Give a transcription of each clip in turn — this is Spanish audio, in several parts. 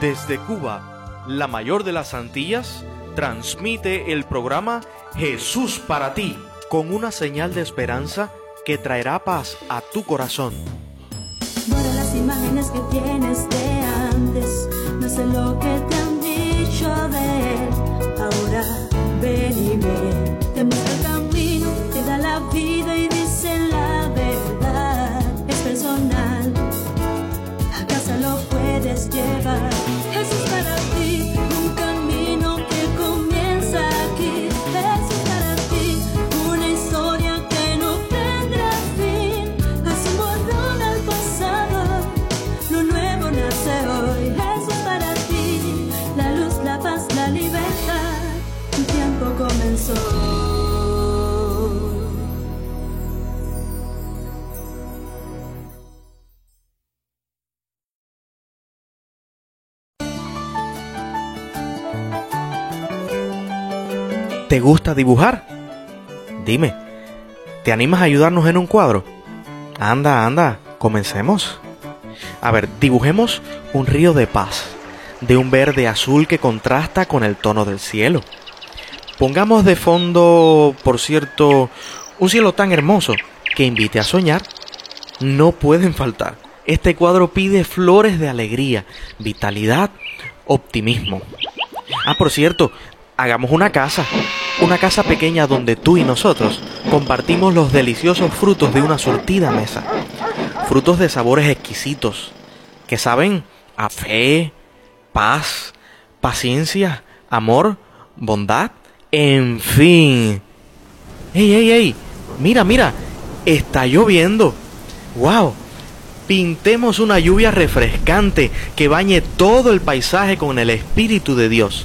Desde Cuba, la mayor de las Antillas, transmite el programa Jesús para ti, con una señal de esperanza que traerá paz a tu corazón. ¿Te gusta dibujar? Dime, ¿te animas a ayudarnos en un cuadro? Anda, anda, comencemos. A ver, dibujemos un río de paz, de un verde azul que contrasta con el tono del cielo. Pongamos de fondo, por cierto, un cielo tan hermoso que invite a soñar. No pueden faltar. Este cuadro pide flores de alegría, vitalidad, optimismo. Ah, por cierto, hagamos una casa, una casa pequeña donde tú y nosotros compartimos los deliciosos frutos de una surtida mesa. Frutos de sabores exquisitos, que saben a fe, paz, paciencia, amor, bondad, en fin. ¡Ey, ey, ey! Mira, mira, está lloviendo. ¡Wow! Pintemos una lluvia refrescante que bañe todo el paisaje con el Espíritu de Dios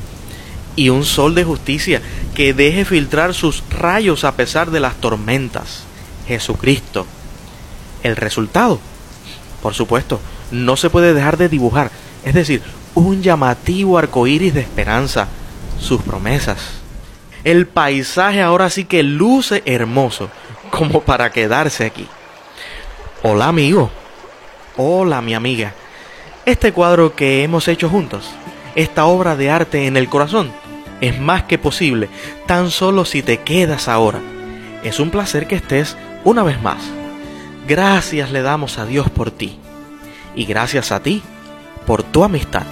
y un sol de justicia que deje filtrar sus rayos a pesar de las tormentas. Jesucristo. El resultado, por supuesto, no se puede dejar de dibujar, es decir, un llamativo arco iris de esperanza, sus promesas. El paisaje ahora sí que luce hermoso, como para quedarse aquí. Hola amigo, hola mi amiga. Este cuadro que hemos hecho juntos, esta obra de arte en el corazón, es más que posible, tan solo si te quedas ahora. Es un placer que estés una vez más. Gracias le damos a Dios por ti y gracias a ti por tu amistad.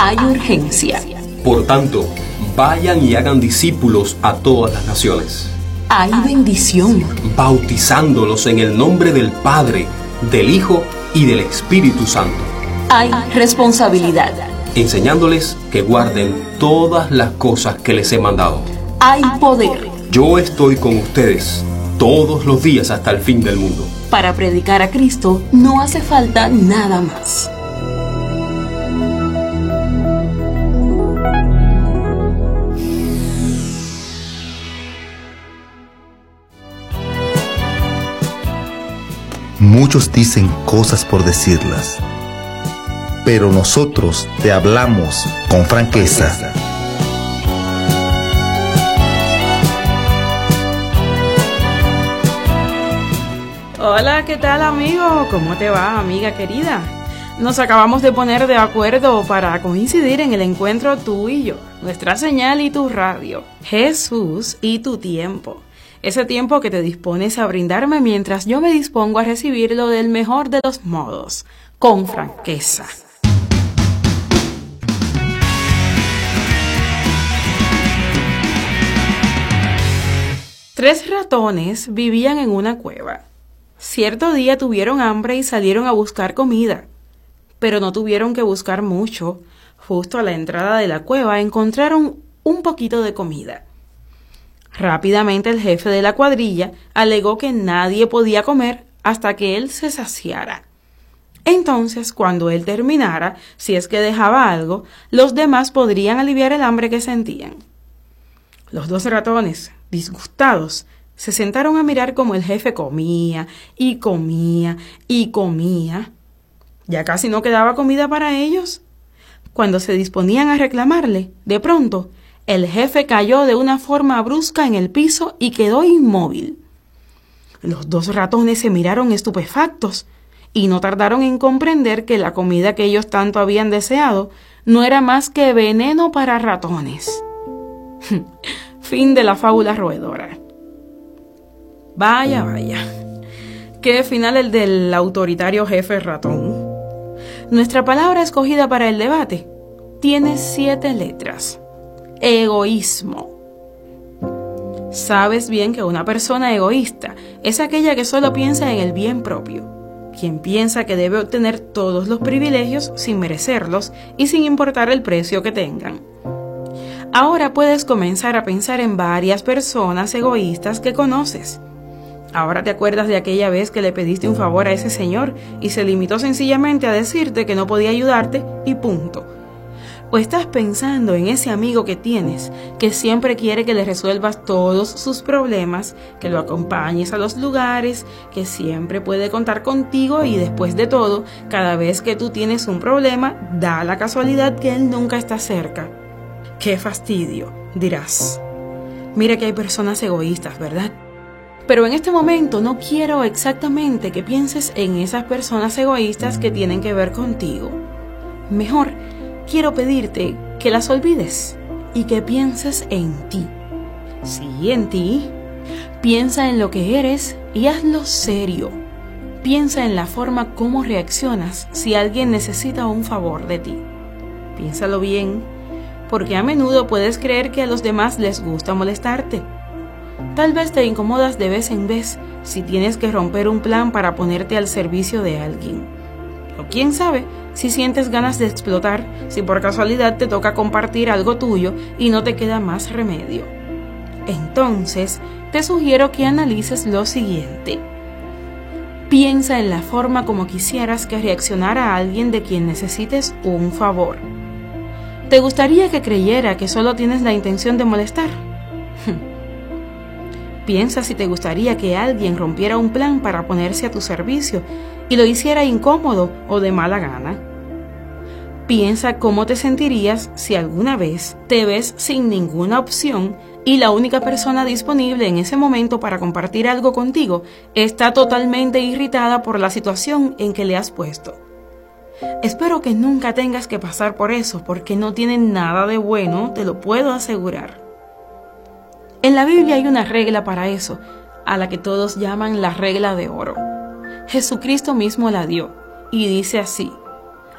Hay urgencia. Por tanto, vayan y hagan discípulos a todas las naciones, Hay bendición. bautizándolos en el nombre del Padre, del Hijo y del Espíritu Santo, Hay responsabilidad. enseñándoles que guarden todas las cosas que les he mandado. Hay poder Yo estoy con ustedes todos los días hasta el fin del mundo. para predicar a Cristo. No hace falta nada más. Muchos dicen cosas por decirlas, pero nosotros te hablamos con franqueza. Hola, ¿qué tal amigo? ¿Cómo te va, amiga querida? Nos acabamos de poner de acuerdo para coincidir en el encuentro tú y yo, nuestra señal y tu radio, Jesús y tu tiempo. Ese tiempo que te dispones a brindarme mientras yo me dispongo a recibirlo del mejor de los modos, con franqueza. Tres ratones vivían en una cueva. Cierto día tuvieron hambre y salieron a buscar comida, pero no tuvieron que buscar mucho. Justo a la entrada de la cueva encontraron un poquito de comida. Rápidamente el jefe de la cuadrilla alegó que nadie podía comer hasta que él se saciara. Entonces, cuando él terminara, si es que dejaba algo, los demás podrían aliviar el hambre que sentían. Los dos ratones, disgustados, se sentaron a mirar cómo el jefe comía y comía y comía. Ya casi no quedaba comida para ellos. Cuando se disponían a reclamarle, de pronto, el jefe cayó de una forma brusca en el piso y quedó inmóvil. Los dos ratones se miraron estupefactos y no tardaron en comprender que la comida que ellos tanto habían deseado no era más que veneno para ratones. fin de la fábula roedora. Vaya, vaya. Qué final el del autoritario jefe ratón. Nuestra palabra escogida para el debate tiene siete letras. Egoísmo. Sabes bien que una persona egoísta es aquella que solo piensa en el bien propio, quien piensa que debe obtener todos los privilegios sin merecerlos y sin importar el precio que tengan. Ahora puedes comenzar a pensar en varias personas egoístas que conoces. Ahora te acuerdas de aquella vez que le pediste un favor a ese señor y se limitó sencillamente a decirte que no podía ayudarte y punto ¿O estás pensando en ese amigo que tienes, que siempre quiere que le resuelvas todos sus problemas, que lo acompañes a los lugares, que siempre puede contar contigo y después de todo, cada vez que tú tienes un problema, da la casualidad que él nunca está cerca? ¡Qué fastidio! dirás. Mira que hay personas egoístas, ¿verdad? Pero en este momento no quiero exactamente que pienses en esas personas egoístas que tienen que ver contigo. Mejor, quiero pedirte que las olvides y que pienses en ti. Sí, en ti. Piensa en lo que eres y hazlo serio. Piensa en la forma como reaccionas si alguien necesita un favor de ti. Piénsalo bien, porque a menudo puedes creer que a los demás les gusta molestarte. Tal vez te incomodas de vez en vez si tienes que romper un plan para ponerte al servicio de alguien. O quién sabe, si sientes ganas de explotar, si por casualidad te toca compartir algo tuyo y no te queda más remedio. Entonces, te sugiero que analices lo siguiente. Piensa en la forma como quisieras que reaccionara alguien de quien necesites un favor. ¿Te gustaría que creyera que solo tienes la intención de molestar? Piensa si te gustaría que alguien rompiera un plan para ponerse a tu servicio y lo hiciera incómodo o de mala gana. Piensa cómo te sentirías si alguna vez te ves sin ninguna opción y la única persona disponible en ese momento para compartir algo contigo está totalmente irritada por la situación en que le has puesto. Espero que nunca tengas que pasar por eso porque no tiene nada de bueno, te lo puedo asegurar. En la Biblia hay una regla para eso, a la que todos llaman la regla de oro. Jesucristo mismo la dio y dice así,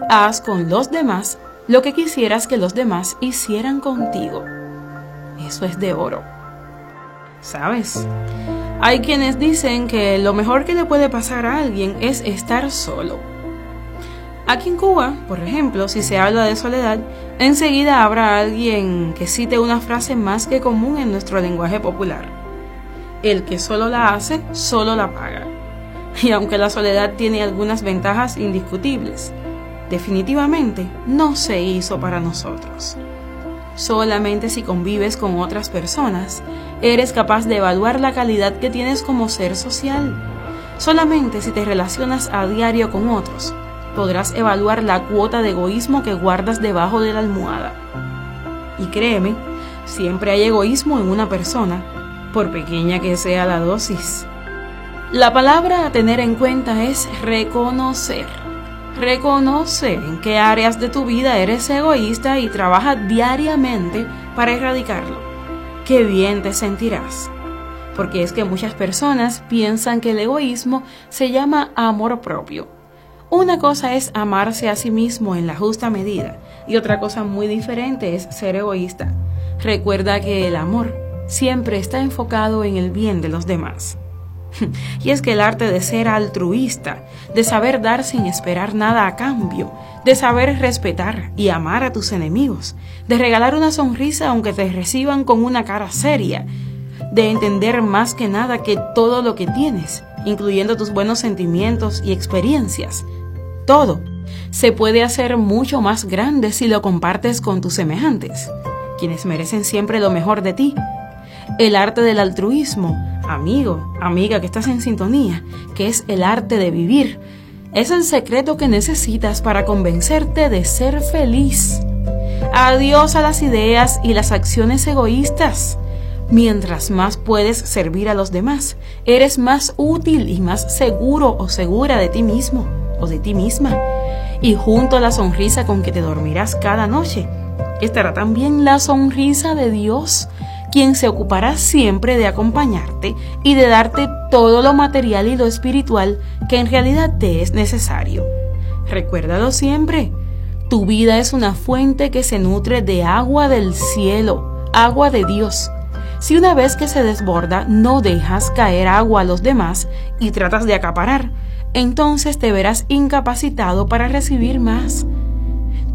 haz con los demás lo que quisieras que los demás hicieran contigo. Eso es de oro. ¿Sabes? Hay quienes dicen que lo mejor que le puede pasar a alguien es estar solo. Aquí en Cuba, por ejemplo, si se habla de soledad, enseguida habrá alguien que cite una frase más que común en nuestro lenguaje popular. El que solo la hace, solo la paga. Y aunque la soledad tiene algunas ventajas indiscutibles, definitivamente no se hizo para nosotros. Solamente si convives con otras personas, eres capaz de evaluar la calidad que tienes como ser social. Solamente si te relacionas a diario con otros, podrás evaluar la cuota de egoísmo que guardas debajo de la almohada. Y créeme, siempre hay egoísmo en una persona, por pequeña que sea la dosis. La palabra a tener en cuenta es reconocer. Reconoce en qué áreas de tu vida eres egoísta y trabaja diariamente para erradicarlo. Qué bien te sentirás. Porque es que muchas personas piensan que el egoísmo se llama amor propio. Una cosa es amarse a sí mismo en la justa medida y otra cosa muy diferente es ser egoísta. Recuerda que el amor siempre está enfocado en el bien de los demás. Y es que el arte de ser altruista, de saber dar sin esperar nada a cambio, de saber respetar y amar a tus enemigos, de regalar una sonrisa aunque te reciban con una cara seria, de entender más que nada que todo lo que tienes incluyendo tus buenos sentimientos y experiencias. Todo se puede hacer mucho más grande si lo compartes con tus semejantes, quienes merecen siempre lo mejor de ti. El arte del altruismo, amigo, amiga que estás en sintonía, que es el arte de vivir, es el secreto que necesitas para convencerte de ser feliz. Adiós a las ideas y las acciones egoístas. Mientras más puedes servir a los demás, eres más útil y más seguro o segura de ti mismo o de ti misma. Y junto a la sonrisa con que te dormirás cada noche, estará también la sonrisa de Dios, quien se ocupará siempre de acompañarte y de darte todo lo material y lo espiritual que en realidad te es necesario. Recuérdalo siempre, tu vida es una fuente que se nutre de agua del cielo, agua de Dios. Si una vez que se desborda no dejas caer agua a los demás y tratas de acaparar, entonces te verás incapacitado para recibir más.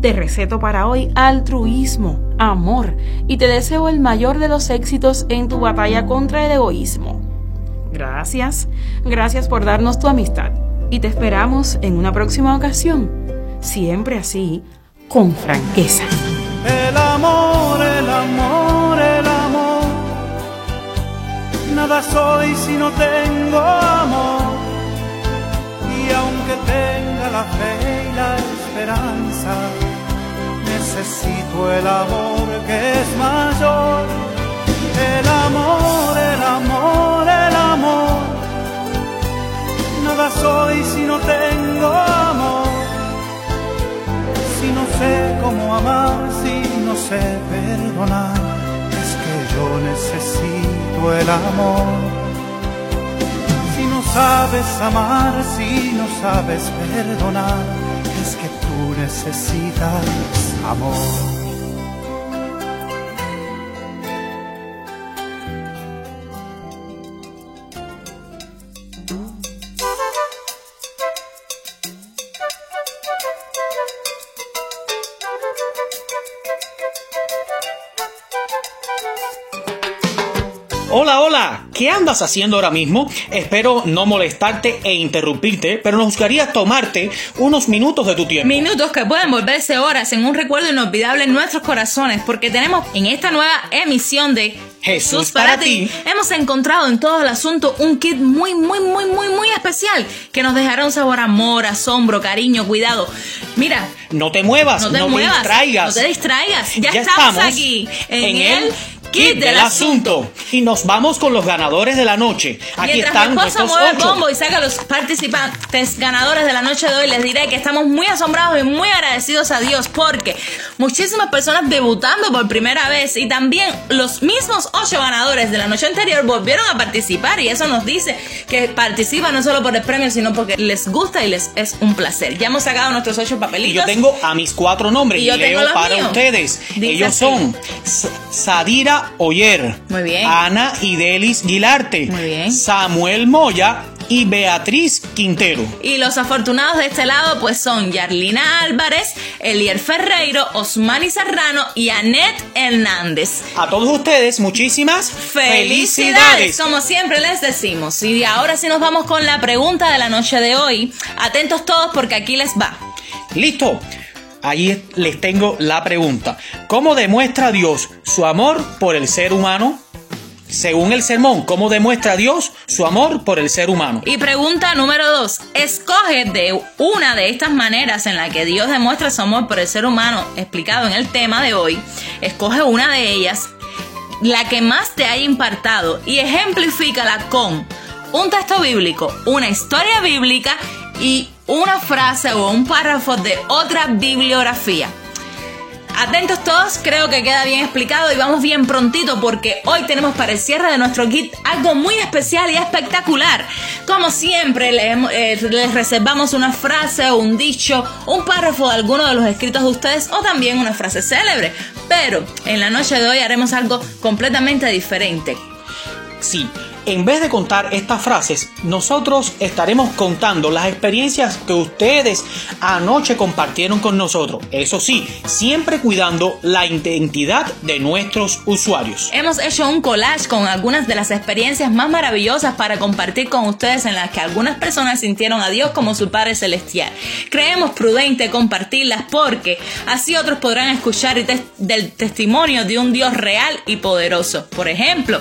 Te receto para hoy altruismo, amor y te deseo el mayor de los éxitos en tu batalla contra el egoísmo. Gracias, gracias por darnos tu amistad y te esperamos en una próxima ocasión, siempre así, con franqueza. El amor, el amor, el amor. Nada soy si no tengo amor. Y aunque tenga la fe y la esperanza, necesito el amor que es mayor. El amor, el amor, el amor. Nada soy si no tengo amor. Si no sé cómo amar, si no sé perdonar, es que yo necesito el amor. Si no sabes amar, si no sabes perdonar, que tú necesitas amor. ¿Qué andas haciendo ahora mismo? Espero no molestarte e interrumpirte, pero nos gustaría tomarte unos minutos de tu tiempo. Minutos que pueden volverse horas en un recuerdo inolvidable en nuestros corazones, porque tenemos en esta nueva emisión de Jesús para ti. Hemos encontrado en todo el asunto un kit muy, muy, muy, muy, muy especial que nos dejará un sabor amor, asombro, cariño, cuidado. Mira, No te muevas, no no te te, muevas, distraigas. no te distraigas. Ya, Ya estamos, estamos aquí en, en el el Kit del asunto. Y nos vamos con los ganadores de la noche. Aquí Mientras están mi nuestros mueve el ocho. bombo y saca a los participantes ganadores de la noche de hoy, les diré que estamos muy asombrados y muy agradecidos a Dios porque muchísimas personas debutando por primera vez y también los mismos ocho ganadores de la noche anterior volvieron a participar y eso nos dice que participan no solo por el premio, sino porque les gusta y les es un placer. Ya hemos sacado nuestros ocho Y papelitos. yo tengo a mis cuatro nombres Y y, yo tengo leo los para míos. ustedes. Dice Ellos así. son Sadira Oyer, Muy bien. Ana Idelis Guilarte, Muy bien. Samuel Moya y Beatriz Quintero. Y los afortunados de este lado pues son Yarlina Álvarez, Elier Ferreiro, Osmani Serrano y Anet Hernández. A todos ustedes, muchísimas Felicidades, felicidades. como siempre les decimos. Y ahora sí nos vamos con la pregunta de la noche de hoy. Atentos todos porque aquí les va. Listo. Ahí les tengo la pregunta. ¿Cómo demuestra Dios su amor por el ser humano? Según el sermón, ¿cómo demuestra Dios su amor por el ser humano? Y pregunta número dos. Escoge de una de estas maneras en la que Dios demuestra su amor por el ser humano explicado en el tema de hoy. Escoge una de ellas, la que más te haya impartado y ejemplifícala con un texto bíblico, una historia bíblica y una frase o un párrafo de otra bibliografía. Atentos todos, creo que queda bien explicado y vamos bien prontito porque hoy tenemos para el cierre de nuestro kit algo muy especial y espectacular. Como siempre, le hemos- eh, les reservamos una frase o un dicho, un párrafo de alguno de los escritos de ustedes o también una frase célebre. Pero en la noche de hoy haremos algo completamente diferente. Sí, en vez de contar estas frases, nosotros estaremos contando las experiencias que ustedes anoche compartieron con nosotros. Eso sí, siempre cuidando la identidad de nuestros usuarios. Hemos hecho un collage con algunas de las experiencias más maravillosas para compartir con ustedes en las que algunas personas sintieron a Dios como su Padre Celestial. Creemos prudente compartirlas porque así otros podrán escuchar del testimonio de un Dios real y poderoso. Por ejemplo,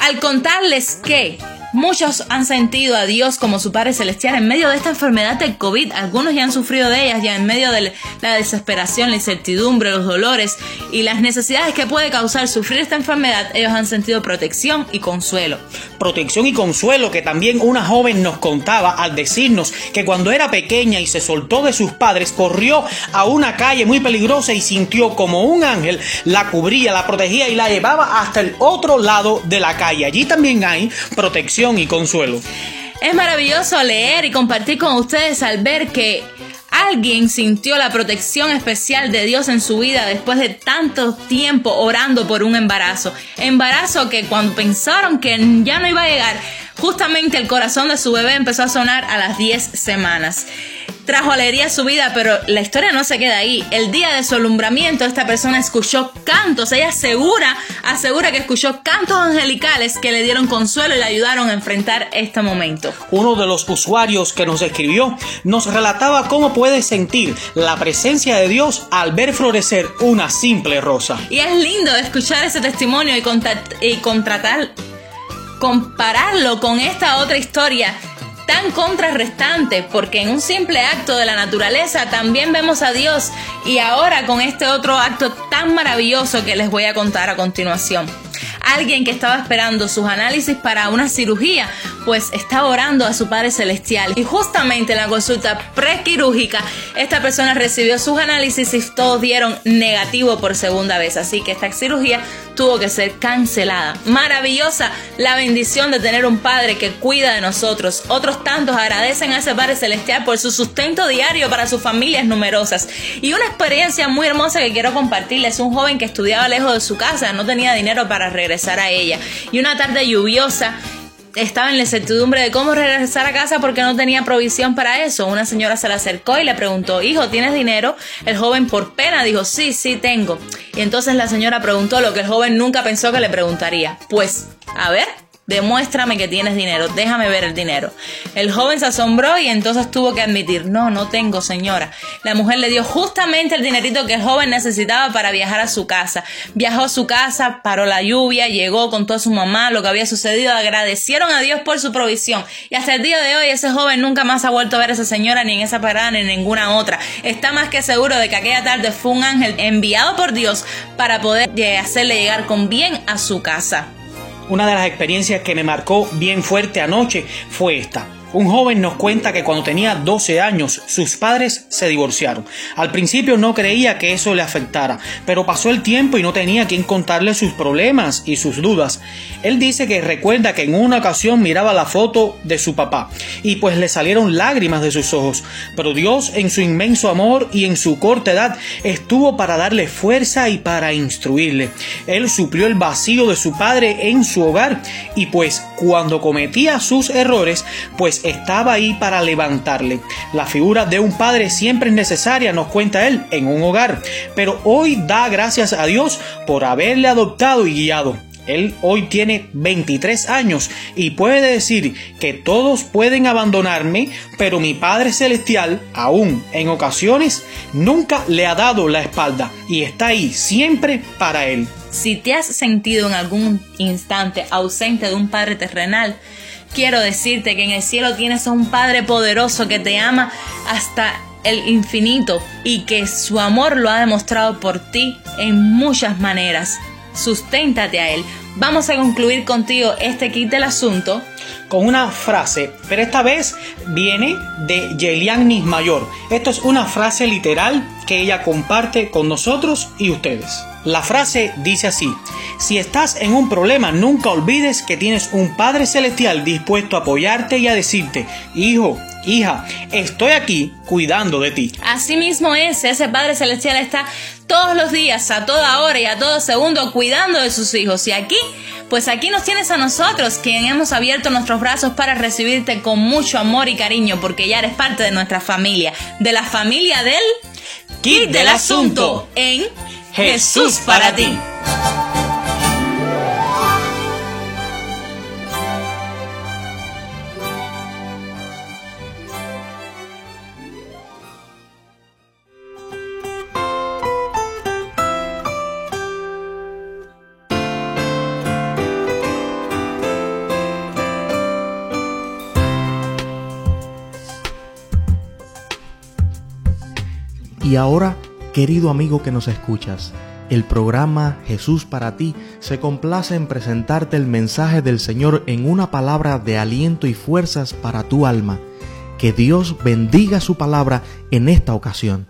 al contarles que Muchos han sentido a Dios como su Padre Celestial en medio de esta enfermedad del COVID. Algunos ya han sufrido de ellas, ya en medio de la desesperación, la incertidumbre, los dolores y las necesidades que puede causar sufrir esta enfermedad. Ellos han sentido protección y consuelo. Protección y consuelo que también una joven nos contaba al decirnos que cuando era pequeña y se soltó de sus padres, corrió a una calle muy peligrosa y sintió como un ángel la cubría, la protegía y la llevaba hasta el otro lado de la calle. Allí también hay protección y consuelo. Es maravilloso leer y compartir con ustedes al ver que alguien sintió la protección especial de Dios en su vida después de tanto tiempo orando por un embarazo. Embarazo que cuando pensaron que ya no iba a llegar, justamente el corazón de su bebé empezó a sonar a las 10 semanas trajo alegría a su vida, pero la historia no se queda ahí. El día de su alumbramiento, esta persona escuchó cantos. Ella asegura, asegura que escuchó cantos angelicales que le dieron consuelo y le ayudaron a enfrentar este momento. Uno de los usuarios que nos escribió nos relataba cómo puede sentir la presencia de Dios al ver florecer una simple rosa. Y es lindo escuchar ese testimonio y, y contratar, compararlo con esta otra historia tan contrarrestante, porque en un simple acto de la naturaleza también vemos a Dios. Y ahora con este otro acto tan maravilloso que les voy a contar a continuación. Alguien que estaba esperando sus análisis para una cirugía, pues estaba orando a su Padre Celestial. Y justamente en la consulta prequirúrgica, esta persona recibió sus análisis y todos dieron negativo por segunda vez. Así que esta cirugía tuvo que ser cancelada. Maravillosa la bendición de tener un Padre que cuida de nosotros. Otros tantos agradecen a ese Padre Celestial por su sustento diario para sus familias numerosas. Y una experiencia muy hermosa que quiero compartirles. Un joven que estudiaba lejos de su casa, no tenía dinero para regresar a ella. Y una tarde lluviosa estaba en la incertidumbre de cómo regresar a casa porque no tenía provisión para eso. Una señora se le acercó y le preguntó, hijo, ¿tienes dinero? El joven por pena dijo, sí, sí tengo. Y entonces la señora preguntó lo que el joven nunca pensó que le preguntaría. Pues, a ver, Demuéstrame que tienes dinero, déjame ver el dinero. El joven se asombró y entonces tuvo que admitir, no, no tengo, señora. La mujer le dio justamente el dinerito que el joven necesitaba para viajar a su casa. Viajó a su casa, paró la lluvia, llegó con toda su mamá, lo que había sucedido, agradecieron a Dios por su provisión. Y hasta el día de hoy ese joven nunca más ha vuelto a ver a esa señora ni en esa parada ni en ninguna otra. Está más que seguro de que aquella tarde fue un ángel enviado por Dios para poder eh, hacerle llegar con bien a su casa. Una de las experiencias que me marcó bien fuerte anoche fue esta. Un joven nos cuenta que cuando tenía 12 años sus padres se divorciaron. Al principio no creía que eso le afectara, pero pasó el tiempo y no tenía quien contarle sus problemas y sus dudas. Él dice que recuerda que en una ocasión miraba la foto de su papá y pues le salieron lágrimas de sus ojos, pero Dios en su inmenso amor y en su corta edad estuvo para darle fuerza y para instruirle. Él suplió el vacío de su padre en su hogar y pues cuando cometía sus errores, pues estaba ahí para levantarle. La figura de un padre siempre es necesaria, nos cuenta él, en un hogar, pero hoy da gracias a Dios por haberle adoptado y guiado. Él hoy tiene 23 años y puede decir que todos pueden abandonarme, pero mi Padre Celestial, aún en ocasiones, nunca le ha dado la espalda y está ahí siempre para Él. Si te has sentido en algún instante ausente de un Padre terrenal, quiero decirte que en el cielo tienes a un Padre poderoso que te ama hasta el infinito y que su amor lo ha demostrado por ti en muchas maneras. Susténtate a Él. Vamos a concluir contigo este kit del asunto con una frase, pero esta vez viene de Yelian Mayor. Esto es una frase literal que ella comparte con nosotros y ustedes. La frase dice así, si estás en un problema, nunca olvides que tienes un Padre Celestial dispuesto a apoyarte y a decirte, hijo, hija, estoy aquí cuidando de ti. Así mismo es, ese Padre Celestial está todos los días, a toda hora y a todo segundo cuidando de sus hijos. Y aquí, pues aquí nos tienes a nosotros, quien hemos abierto nuestros brazos para recibirte con mucho amor y cariño, porque ya eres parte de nuestra familia, de la familia del Kit del asunto en Jesús para ti. Y ahora, querido amigo que nos escuchas, el programa Jesús para ti se complace en presentarte el mensaje del Señor en una palabra de aliento y fuerzas para tu alma. Que Dios bendiga su palabra en esta ocasión.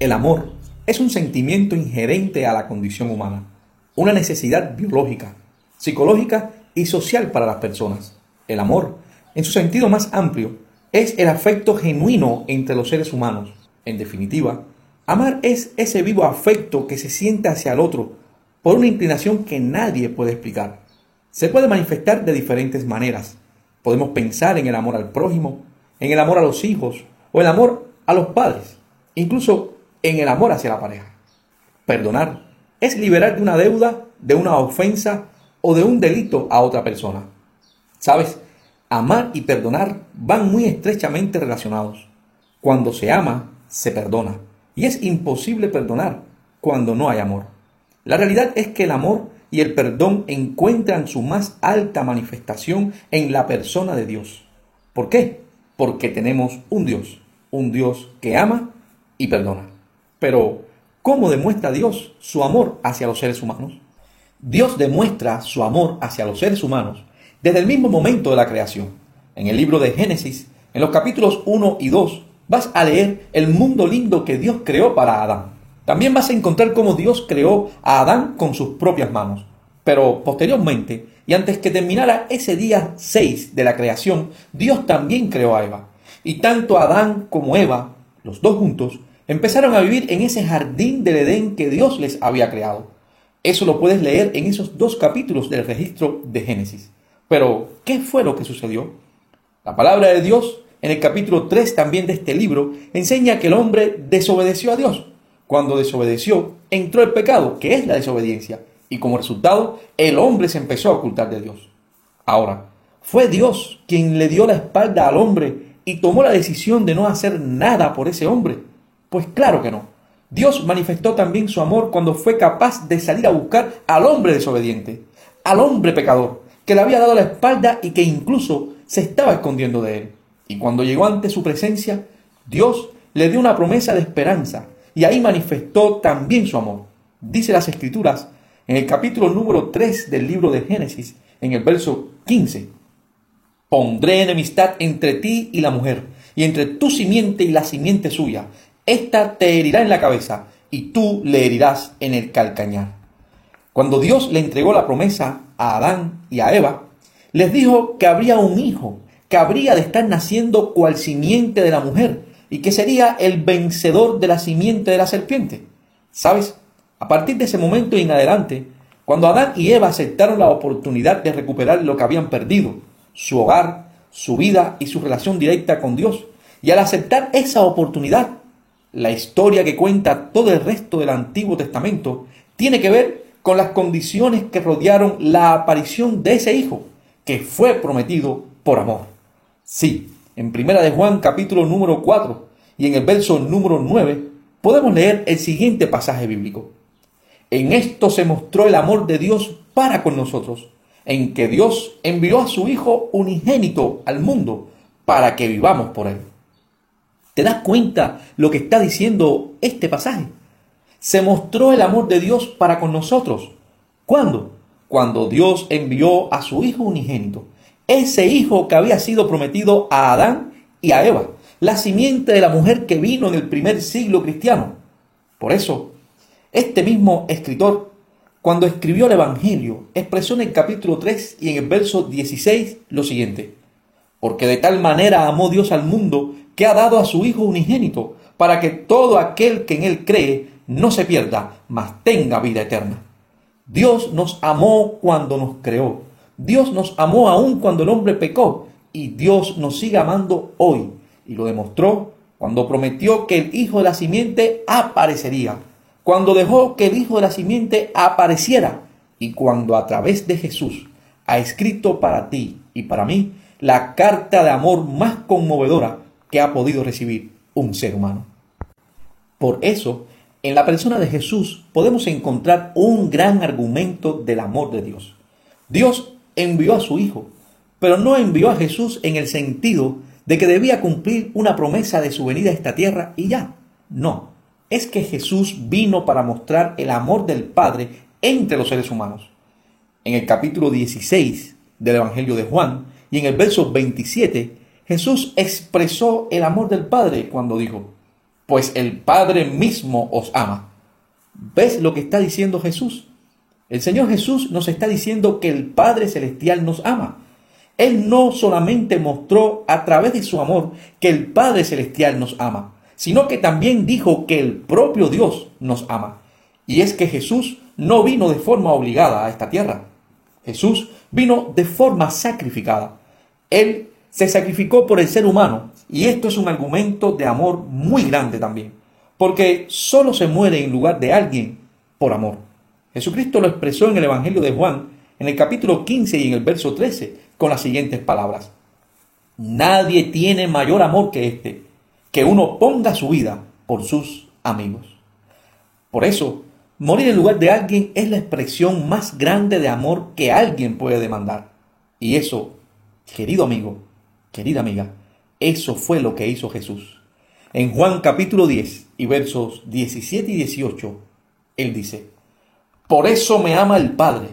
El amor es un sentimiento inherente a la condición humana, una necesidad biológica, psicológica y social para las personas. El amor, en su sentido más amplio, es el afecto genuino entre los seres humanos. En definitiva, amar es ese vivo afecto que se siente hacia el otro por una inclinación que nadie puede explicar. Se puede manifestar de diferentes maneras. Podemos pensar en el amor al prójimo, en el amor a los hijos o el amor a los padres, incluso en el amor hacia la pareja. Perdonar es liberar de una deuda, de una ofensa o de un delito a otra persona. ¿Sabes? Amar y perdonar van muy estrechamente relacionados. Cuando se ama, se perdona. Y es imposible perdonar cuando no hay amor. La realidad es que el amor y el perdón encuentran su más alta manifestación en la persona de Dios. ¿Por qué? Porque tenemos un Dios, un Dios que ama y perdona. Pero, ¿cómo demuestra Dios su amor hacia los seres humanos? Dios demuestra su amor hacia los seres humanos desde el mismo momento de la creación. En el libro de Génesis, en los capítulos 1 y 2, vas a leer el mundo lindo que Dios creó para Adán. También vas a encontrar cómo Dios creó a Adán con sus propias manos. Pero posteriormente, y antes que terminara ese día 6 de la creación, Dios también creó a Eva. Y tanto Adán como Eva, los dos juntos, empezaron a vivir en ese jardín del Edén que Dios les había creado. Eso lo puedes leer en esos dos capítulos del registro de Génesis. Pero, ¿qué fue lo que sucedió? La palabra de Dios, en el capítulo 3 también de este libro, enseña que el hombre desobedeció a Dios. Cuando desobedeció, entró el pecado, que es la desobediencia, y como resultado, el hombre se empezó a ocultar de Dios. Ahora, fue Dios quien le dio la espalda al hombre y tomó la decisión de no hacer nada por ese hombre. Pues claro que no. Dios manifestó también su amor cuando fue capaz de salir a buscar al hombre desobediente, al hombre pecador, que le había dado la espalda y que incluso se estaba escondiendo de él. Y cuando llegó ante su presencia, Dios le dio una promesa de esperanza y ahí manifestó también su amor. Dice las escrituras en el capítulo número 3 del libro de Génesis, en el verso 15. Pondré enemistad entre ti y la mujer, y entre tu simiente y la simiente suya esta te herirá en la cabeza y tú le herirás en el calcañar. Cuando Dios le entregó la promesa a Adán y a Eva, les dijo que habría un hijo, que habría de estar naciendo cual simiente de la mujer y que sería el vencedor de la simiente de la serpiente. ¿Sabes? A partir de ese momento en adelante, cuando Adán y Eva aceptaron la oportunidad de recuperar lo que habían perdido, su hogar, su vida y su relación directa con Dios, y al aceptar esa oportunidad, la historia que cuenta todo el resto del Antiguo Testamento tiene que ver con las condiciones que rodearon la aparición de ese hijo que fue prometido por amor. Sí, en Primera de Juan capítulo número 4 y en el verso número 9 podemos leer el siguiente pasaje bíblico. En esto se mostró el amor de Dios para con nosotros, en que Dios envió a su Hijo unigénito al mundo para que vivamos por él. ¿Te das cuenta lo que está diciendo este pasaje? Se mostró el amor de Dios para con nosotros. ¿Cuándo? Cuando Dios envió a su Hijo unigénito. ese hijo que había sido prometido a Adán y a Eva, la simiente de la mujer que vino en el primer siglo cristiano. Por eso, este mismo escritor, cuando escribió el Evangelio, expresó en el capítulo 3 y en el verso 16 lo siguiente, porque de tal manera amó Dios al mundo que ha dado a su Hijo unigénito, para que todo aquel que en él cree no se pierda, mas tenga vida eterna. Dios nos amó cuando nos creó. Dios nos amó aún cuando el hombre pecó. Y Dios nos sigue amando hoy. Y lo demostró cuando prometió que el Hijo de la simiente aparecería. Cuando dejó que el Hijo de la simiente apareciera. Y cuando a través de Jesús ha escrito para ti y para mí la carta de amor más conmovedora que ha podido recibir un ser humano. Por eso, en la persona de Jesús podemos encontrar un gran argumento del amor de Dios. Dios envió a su Hijo, pero no envió a Jesús en el sentido de que debía cumplir una promesa de su venida a esta tierra y ya. No, es que Jesús vino para mostrar el amor del Padre entre los seres humanos. En el capítulo 16 del Evangelio de Juan y en el verso 27, Jesús expresó el amor del Padre cuando dijo, pues el Padre mismo os ama. ¿Ves lo que está diciendo Jesús? El Señor Jesús nos está diciendo que el Padre Celestial nos ama. Él no solamente mostró a través de su amor que el Padre Celestial nos ama, sino que también dijo que el propio Dios nos ama. Y es que Jesús no vino de forma obligada a esta tierra. Jesús vino de forma sacrificada. Él se sacrificó por el ser humano y esto es un argumento de amor muy grande también, porque solo se muere en lugar de alguien por amor. Jesucristo lo expresó en el Evangelio de Juan, en el capítulo 15 y en el verso 13, con las siguientes palabras. Nadie tiene mayor amor que este, que uno ponga su vida por sus amigos. Por eso, morir en lugar de alguien es la expresión más grande de amor que alguien puede demandar. Y eso, querido amigo, Querida amiga, eso fue lo que hizo Jesús. En Juan capítulo 10 y versos 17 y 18, Él dice, Por eso me ama el Padre,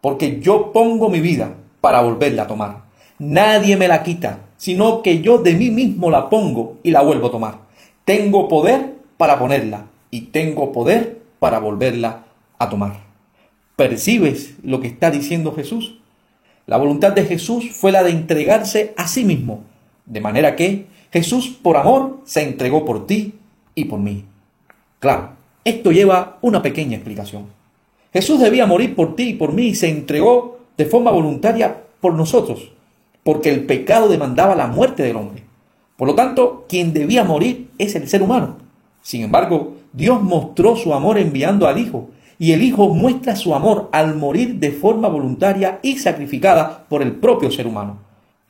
porque yo pongo mi vida para volverla a tomar. Nadie me la quita, sino que yo de mí mismo la pongo y la vuelvo a tomar. Tengo poder para ponerla y tengo poder para volverla a tomar. ¿Percibes lo que está diciendo Jesús? La voluntad de Jesús fue la de entregarse a sí mismo, de manera que Jesús por amor se entregó por ti y por mí. Claro, esto lleva una pequeña explicación. Jesús debía morir por ti y por mí y se entregó de forma voluntaria por nosotros, porque el pecado demandaba la muerte del hombre. Por lo tanto, quien debía morir es el ser humano. Sin embargo, Dios mostró su amor enviando al Hijo, y el Hijo muestra su amor al morir de forma voluntaria y sacrificada por el propio ser humano.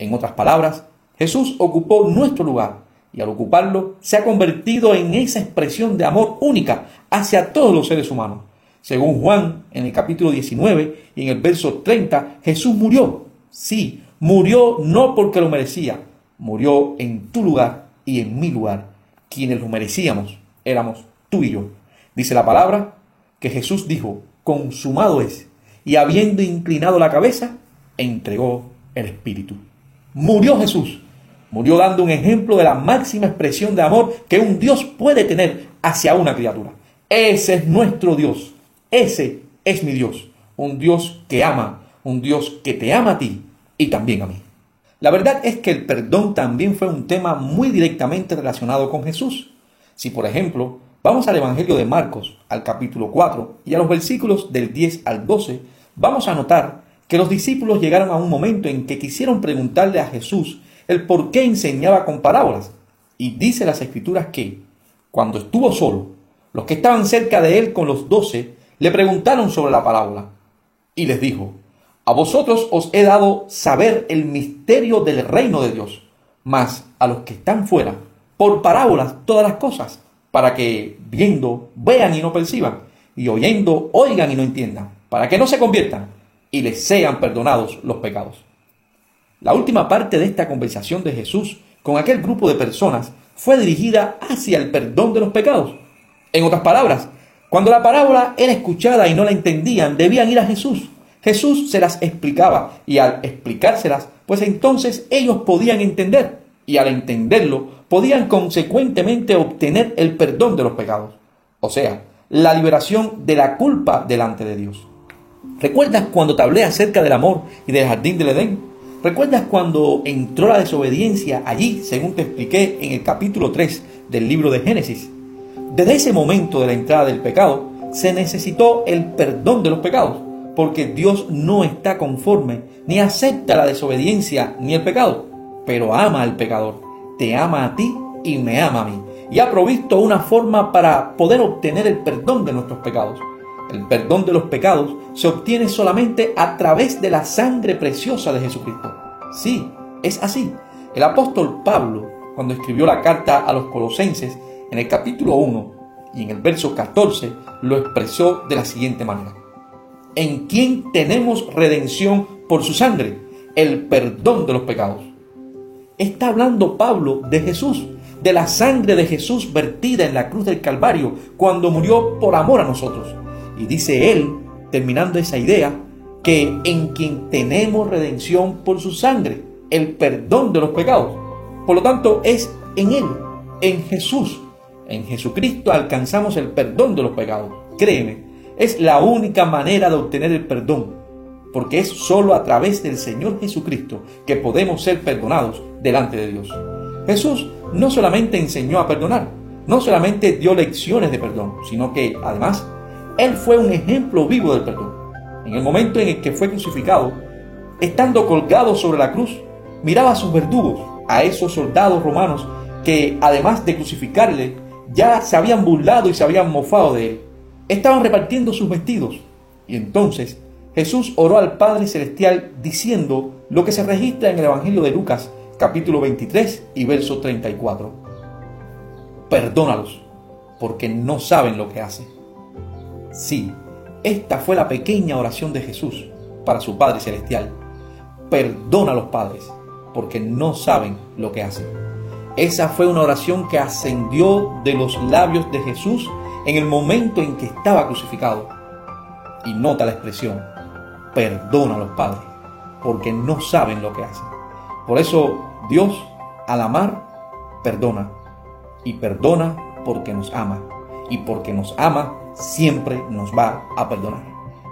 En otras palabras, Jesús ocupó nuestro lugar y al ocuparlo se ha convertido en esa expresión de amor única hacia todos los seres humanos. Según Juan, en el capítulo 19 y en el verso 30, Jesús murió. Sí, murió no porque lo merecía, murió en tu lugar y en mi lugar. Quienes lo merecíamos éramos tú y yo. Dice la palabra que Jesús dijo, consumado es, y habiendo inclinado la cabeza, entregó el Espíritu. Murió Jesús, murió dando un ejemplo de la máxima expresión de amor que un Dios puede tener hacia una criatura. Ese es nuestro Dios, ese es mi Dios, un Dios que ama, un Dios que te ama a ti y también a mí. La verdad es que el perdón también fue un tema muy directamente relacionado con Jesús. Si, por ejemplo, Vamos al Evangelio de Marcos, al capítulo 4, y a los versículos del 10 al 12, vamos a notar que los discípulos llegaron a un momento en que quisieron preguntarle a Jesús el por qué enseñaba con parábolas. Y dice las escrituras que, cuando estuvo solo, los que estaban cerca de él con los doce le preguntaron sobre la parábola. Y les dijo, a vosotros os he dado saber el misterio del reino de Dios, mas a los que están fuera, por parábolas todas las cosas para que viendo vean y no perciban, y oyendo oigan y no entiendan, para que no se conviertan y les sean perdonados los pecados. La última parte de esta conversación de Jesús con aquel grupo de personas fue dirigida hacia el perdón de los pecados. En otras palabras, cuando la parábola era escuchada y no la entendían, debían ir a Jesús. Jesús se las explicaba y al explicárselas, pues entonces ellos podían entender y al entenderlo podían consecuentemente obtener el perdón de los pecados, o sea, la liberación de la culpa delante de Dios. ¿Recuerdas cuando te hablé acerca del amor y del jardín del Edén? ¿Recuerdas cuando entró la desobediencia allí, según te expliqué en el capítulo 3 del libro de Génesis? Desde ese momento de la entrada del pecado, se necesitó el perdón de los pecados porque Dios no está conforme, ni acepta la desobediencia ni el pecado, pero ama al pecador, te ama a ti y me ama a mí, y ha provisto una forma para poder obtener el perdón de nuestros pecados. El perdón de los pecados se obtiene solamente a través de la sangre preciosa de Jesucristo. Sí, es así. El apóstol Pablo, cuando escribió la carta a los colosenses, en el capítulo 1 y en el verso 14, lo expresó de la siguiente manera en quien tenemos redención por su sangre, el perdón de los pecados. Está hablando Pablo de Jesús, de la sangre de Jesús vertida en la cruz del Calvario cuando murió por amor a nosotros. Y dice él, terminando esa idea, que en quien tenemos redención por su sangre, el perdón de los pecados. Por lo tanto, es en Él, en Jesús, en Jesucristo alcanzamos el perdón de los pecados. Créeme, es la única manera de obtener el perdón, porque es sólo a través del Señor Jesucristo que podemos ser perdonados delante de Dios. Jesús no solamente enseñó a perdonar, no solamente dio lecciones de perdón, sino que además Él fue un ejemplo vivo del perdón. En el momento en el que fue crucificado, estando colgado sobre la cruz, miraba a sus verdugos, a esos soldados romanos que además de crucificarle, ya se habían burlado y se habían mofado de él estaban repartiendo sus vestidos. Y entonces Jesús oró al Padre Celestial diciendo lo que se registra en el Evangelio de Lucas, capítulo 23 y verso 34. Perdónalos, porque no saben lo que hacen. Sí, esta fue la pequeña oración de Jesús para su Padre Celestial. Perdona a los padres, porque no saben lo que hacen. Esa fue una oración que ascendió de los labios de Jesús en el momento en que estaba crucificado. Y nota la expresión, perdona a los padres, porque no saben lo que hacen. Por eso Dios, al amar, perdona. Y perdona porque nos ama. Y porque nos ama, siempre nos va a perdonar.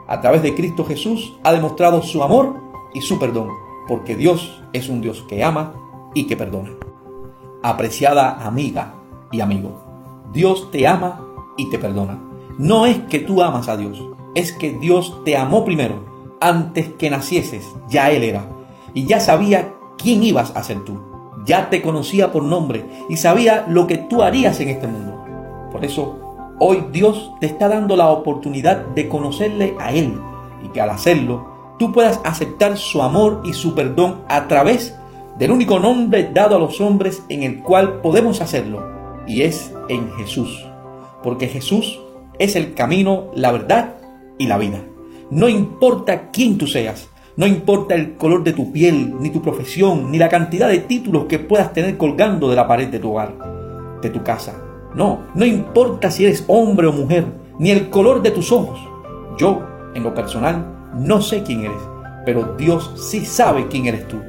A través de Cristo Jesús ha demostrado su amor y su perdón, porque Dios es un Dios que ama y que perdona. Apreciada amiga y amigo, Dios te ama y te perdona. No es que tú amas a Dios, es que Dios te amó primero. Antes que nacieses, ya Él era. Y ya sabía quién ibas a ser tú. Ya te conocía por nombre y sabía lo que tú harías en este mundo. Por eso, hoy Dios te está dando la oportunidad de conocerle a Él y que al hacerlo, tú puedas aceptar su amor y su perdón a través del único nombre dado a los hombres en el cual podemos hacerlo, y es en Jesús porque Jesús es el camino, la verdad y la vida. No importa quién tú seas, no importa el color de tu piel, ni tu profesión, ni la cantidad de títulos que puedas tener colgando de la pared de tu hogar, de tu casa. No, no importa si eres hombre o mujer, ni el color de tus ojos. Yo, en lo personal, no sé quién eres, pero Dios sí sabe quién eres tú.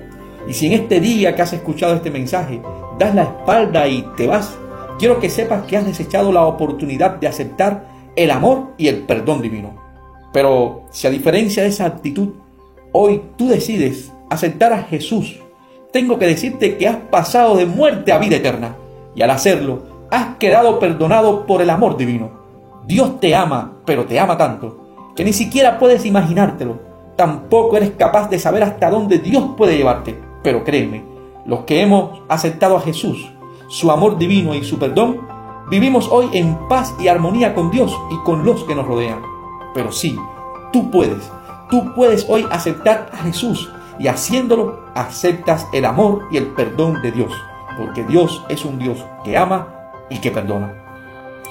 Y si en este día que has escuchado este mensaje das la espalda y te vas, quiero que sepas que has desechado la oportunidad de aceptar el amor y el perdón divino. Pero si a diferencia de esa actitud, hoy tú decides aceptar a Jesús, tengo que decirte que has pasado de muerte a vida eterna. Y al hacerlo, has quedado perdonado por el amor divino. Dios te ama, pero te ama tanto, que ni siquiera puedes imaginártelo. Tampoco eres capaz de saber hasta dónde Dios puede llevarte. Pero créeme, los que hemos aceptado a Jesús su amor divino y su perdón, vivimos hoy en paz y armonía con Dios y con los que nos rodean. Pero sí, tú puedes, tú puedes hoy aceptar a Jesús y haciéndolo aceptas el amor y el perdón de Dios, porque Dios es un Dios que ama y que perdona.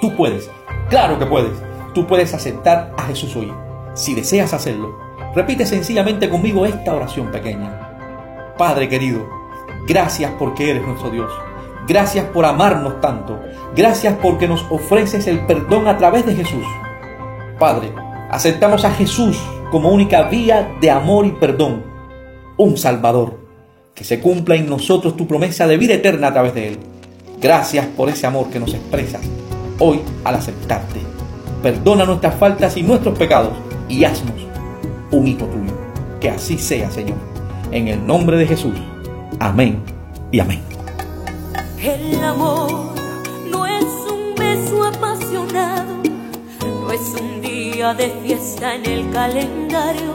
Tú puedes, claro que puedes, tú puedes aceptar a Jesús hoy. Si deseas hacerlo, repite sencillamente conmigo esta oración pequeña. Padre querido, gracias porque eres nuestro Dios. Gracias por amarnos tanto. Gracias porque nos ofreces el perdón a través de Jesús. Padre, aceptamos a Jesús como única vía de amor y perdón. Un Salvador. Que se cumpla en nosotros tu promesa de vida eterna a través de Él. Gracias por ese amor que nos expresas hoy al aceptarte. Perdona nuestras faltas y nuestros pecados y haznos un hijo tuyo. Que así sea, Señor. En el nombre de Jesús. Amén y amén. El amor no es un beso apasionado, no es un de fiesta en el calendario,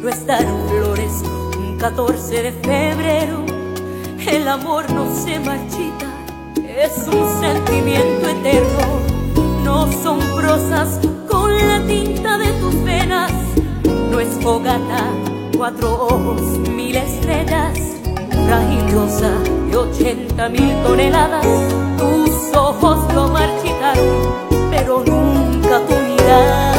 no es dar flores un 14 de febrero. El amor no se marchita, es un sentimiento eterno, no son prosas con la tinta de tus venas, no es fogata, cuatro ojos, mil estrellas frágil rosa de ochenta mil toneladas. Tus ojos lo marchitaron, pero nunca tu mirada.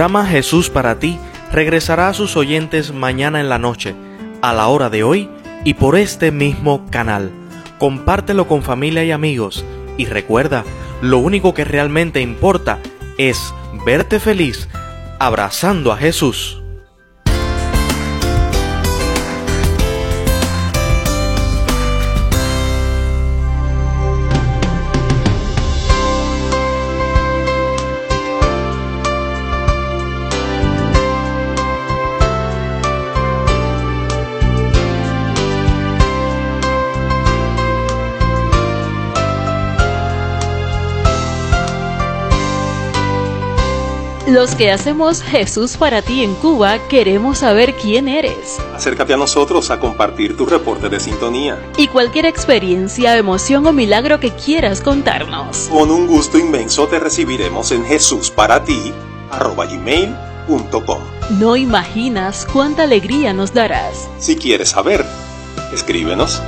Programa Jesús para ti regresará a sus oyentes mañana en la noche, a la hora de hoy y por este mismo canal. Compártelo con familia y amigos y recuerda, lo único que realmente importa es verte feliz abrazando a Jesús. Los que hacemos Jesús para ti en Cuba queremos saber quién eres. Acércate a nosotros a compartir tu reporte de sintonía. Y cualquier experiencia, emoción o milagro que quieras contarnos. Con un gusto inmenso te recibiremos en Jesús para ti, arroba gmail.com. No imaginas cuánta alegría nos darás. Si quieres saber, escríbenos